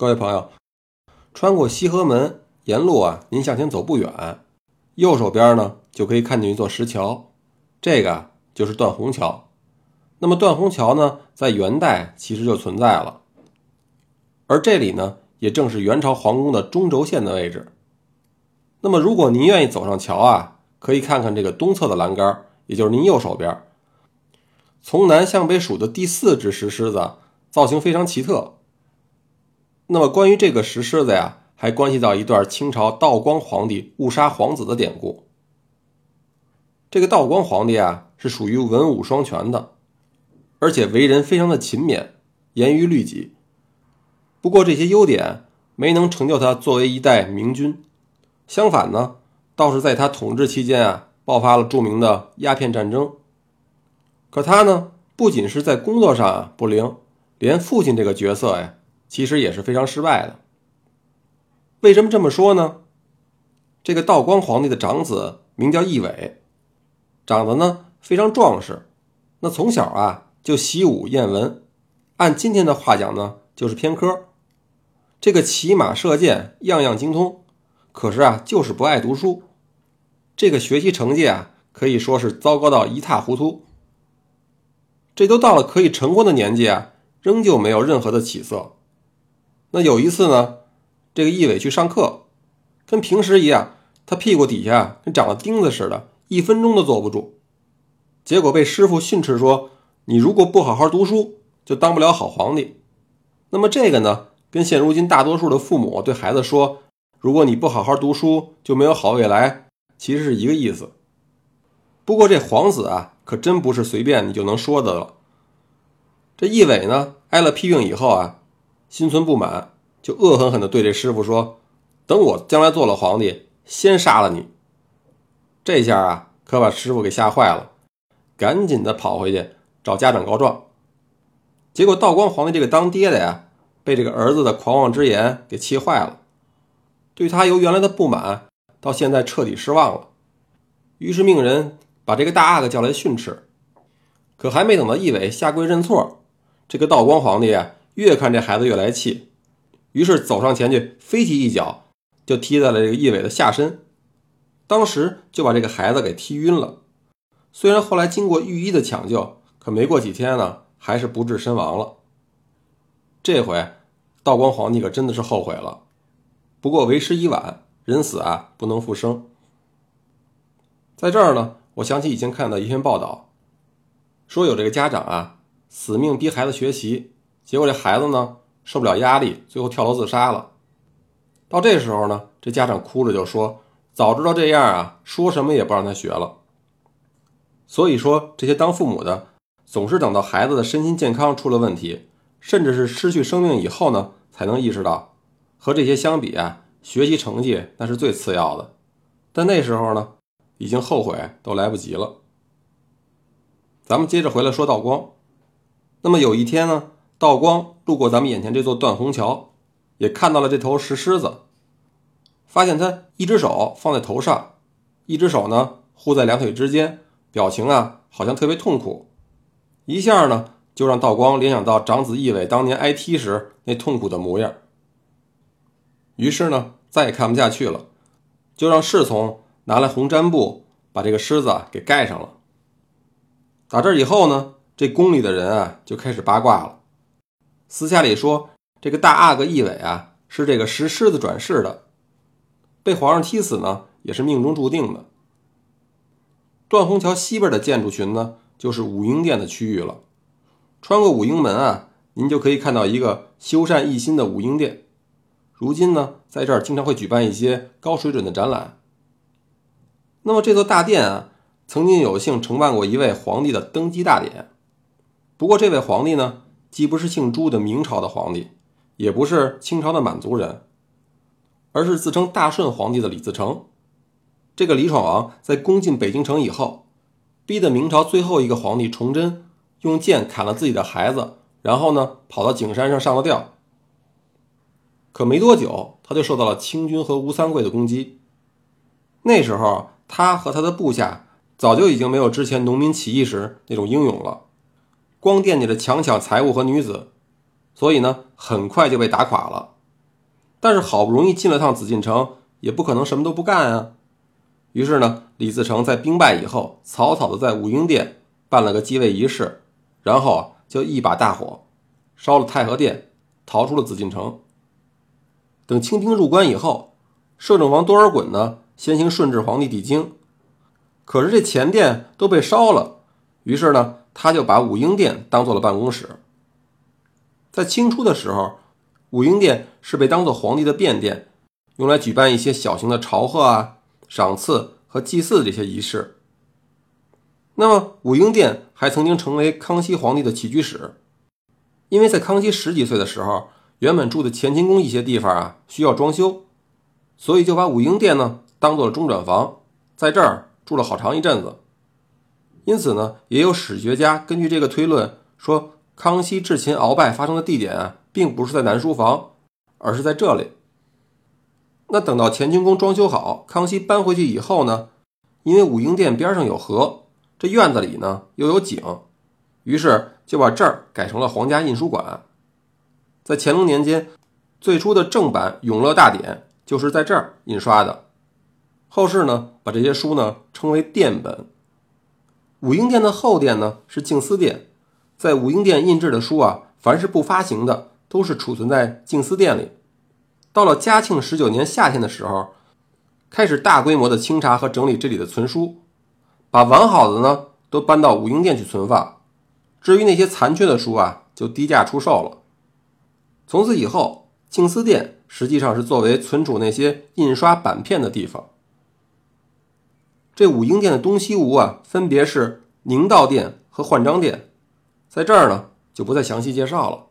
各位朋友，穿过西河门，沿路啊，您向前走不远，右手边呢就可以看见一座石桥，这个就是断虹桥。那么断虹桥呢，在元代其实就存在了，而这里呢，也正是元朝皇宫的中轴线的位置。那么如果您愿意走上桥啊，可以看看这个东侧的栏杆，也就是您右手边，从南向北数的第四只石狮子，造型非常奇特。那么关于这个石狮子呀，还关系到一段清朝道光皇帝误杀皇子的典故。这个道光皇帝啊，是属于文武双全的，而且为人非常的勤勉，严于律己。不过这些优点没能成就他作为一代明君，相反呢，倒是在他统治期间啊，爆发了著名的鸦片战争。可他呢，不仅是在工作上啊不灵，连父亲这个角色呀。其实也是非常失败的。为什么这么说呢？这个道光皇帝的长子名叫奕纬，长得呢非常壮实，那从小啊就习武验文，按今天的话讲呢就是偏科。这个骑马射箭样样精通，可是啊就是不爱读书，这个学习成绩啊可以说是糟糕到一塌糊涂。这都到了可以成婚的年纪啊，仍旧没有任何的起色。那有一次呢，这个义伟去上课，跟平时一样，他屁股底下跟长了钉子似的，一分钟都坐不住。结果被师傅训斥说：“你如果不好好读书，就当不了好皇帝。”那么这个呢，跟现如今大多数的父母对孩子说：“如果你不好好读书，就没有好未来。”其实是一个意思。不过这皇子啊，可真不是随便你就能说的了。这义伟呢，挨了批评以后啊。心存不满，就恶狠狠地对这师傅说：“等我将来做了皇帝，先杀了你。”这下啊，可把师傅给吓坏了，赶紧的跑回去找家长告状。结果道光皇帝这个当爹的呀，被这个儿子的狂妄之言给气坏了，对他由原来的不满到现在彻底失望了，于是命人把这个大阿哥叫来训斥。可还没等到义伟下跪认错，这个道光皇帝啊。越看这孩子越来气，于是走上前去，飞踢一脚，就踢在了这个义伟的下身，当时就把这个孩子给踢晕了。虽然后来经过御医的抢救，可没过几天呢，还是不治身亡了。这回道光皇帝可真的是后悔了，不过为时已晚，人死啊不能复生。在这儿呢，我想起以前看到一篇报道，说有这个家长啊，死命逼孩子学习。结果这孩子呢受不了压力，最后跳楼自杀了。到这时候呢，这家长哭着就说：“早知道这样啊，说什么也不让他学了。”所以说，这些当父母的总是等到孩子的身心健康出了问题，甚至是失去生命以后呢，才能意识到，和这些相比啊，学习成绩那是最次要的。但那时候呢，已经后悔都来不及了。咱们接着回来说道光。那么有一天呢？道光路过咱们眼前这座断虹桥，也看到了这头石狮子，发现他一只手放在头上，一只手呢护在两腿之间，表情啊好像特别痛苦，一下呢就让道光联想到长子义伟当年挨踢时那痛苦的模样。于是呢再也看不下去了，就让侍从拿来红毡布把这个狮子给盖上了。打这以后呢，这宫里的人啊就开始八卦了。私下里说，这个大阿哥义伟啊，是这个石狮子转世的，被皇上踢死呢，也是命中注定的。断虹桥西边的建筑群呢，就是武英殿的区域了。穿过武英门啊，您就可以看到一个修缮一新的武英殿。如今呢，在这儿经常会举办一些高水准的展览。那么这座大殿啊，曾经有幸承办过一位皇帝的登基大典。不过这位皇帝呢？既不是姓朱的明朝的皇帝，也不是清朝的满族人，而是自称大顺皇帝的李自成。这个李闯王在攻进北京城以后，逼得明朝最后一个皇帝崇祯用剑砍了自己的孩子，然后呢跑到景山上上了吊。可没多久，他就受到了清军和吴三桂的攻击。那时候，他和他的部下早就已经没有之前农民起义时那种英勇了。光惦记着强抢财物和女子，所以呢，很快就被打垮了，但是好不容易进了趟紫禁城，也不可能什么都不干啊。于是呢，李自成在兵败以后，草草的在武英殿办了个继位仪式，然后啊，就一把大火烧了太和殿，逃出了紫禁城。等清兵入关以后，摄政王多尔衮呢，先行顺治皇帝抵京，可是这前殿都被烧了，于是呢，他就把武英殿当做了办公室。在清初的时候，武英殿是被当做皇帝的便殿，用来举办一些小型的朝贺啊、赏赐和祭祀这些仪式。那么，武英殿还曾经成为康熙皇帝的起居室，因为在康熙十几岁的时候，原本住的乾清宫一些地方啊需要装修，所以就把武英殿呢当做了中转房，在这儿住了好长一阵子。因此呢，也有史学家根据这个推论说。康熙智擒鳌拜发生的地点啊，并不是在南书房，而是在这里。那等到乾清宫装修好，康熙搬回去以后呢，因为武英殿边上有河，这院子里呢又有井，于是就把这儿改成了皇家印书馆。在乾隆年间，最初的正版《永乐大典》就是在这儿印刷的。后世呢，把这些书呢称为殿本。武英殿的后殿呢是静思殿。在武英殿印制的书啊，凡是不发行的，都是储存在静思殿里。到了嘉庆十九年夏天的时候，开始大规模的清查和整理这里的存书，把完好的呢都搬到武英殿去存放。至于那些残缺的书啊，就低价出售了。从此以后，静思殿实际上是作为存储那些印刷版片的地方。这武英殿的东西屋啊，分别是宁道殿和焕章殿。在这儿呢，就不再详细介绍了。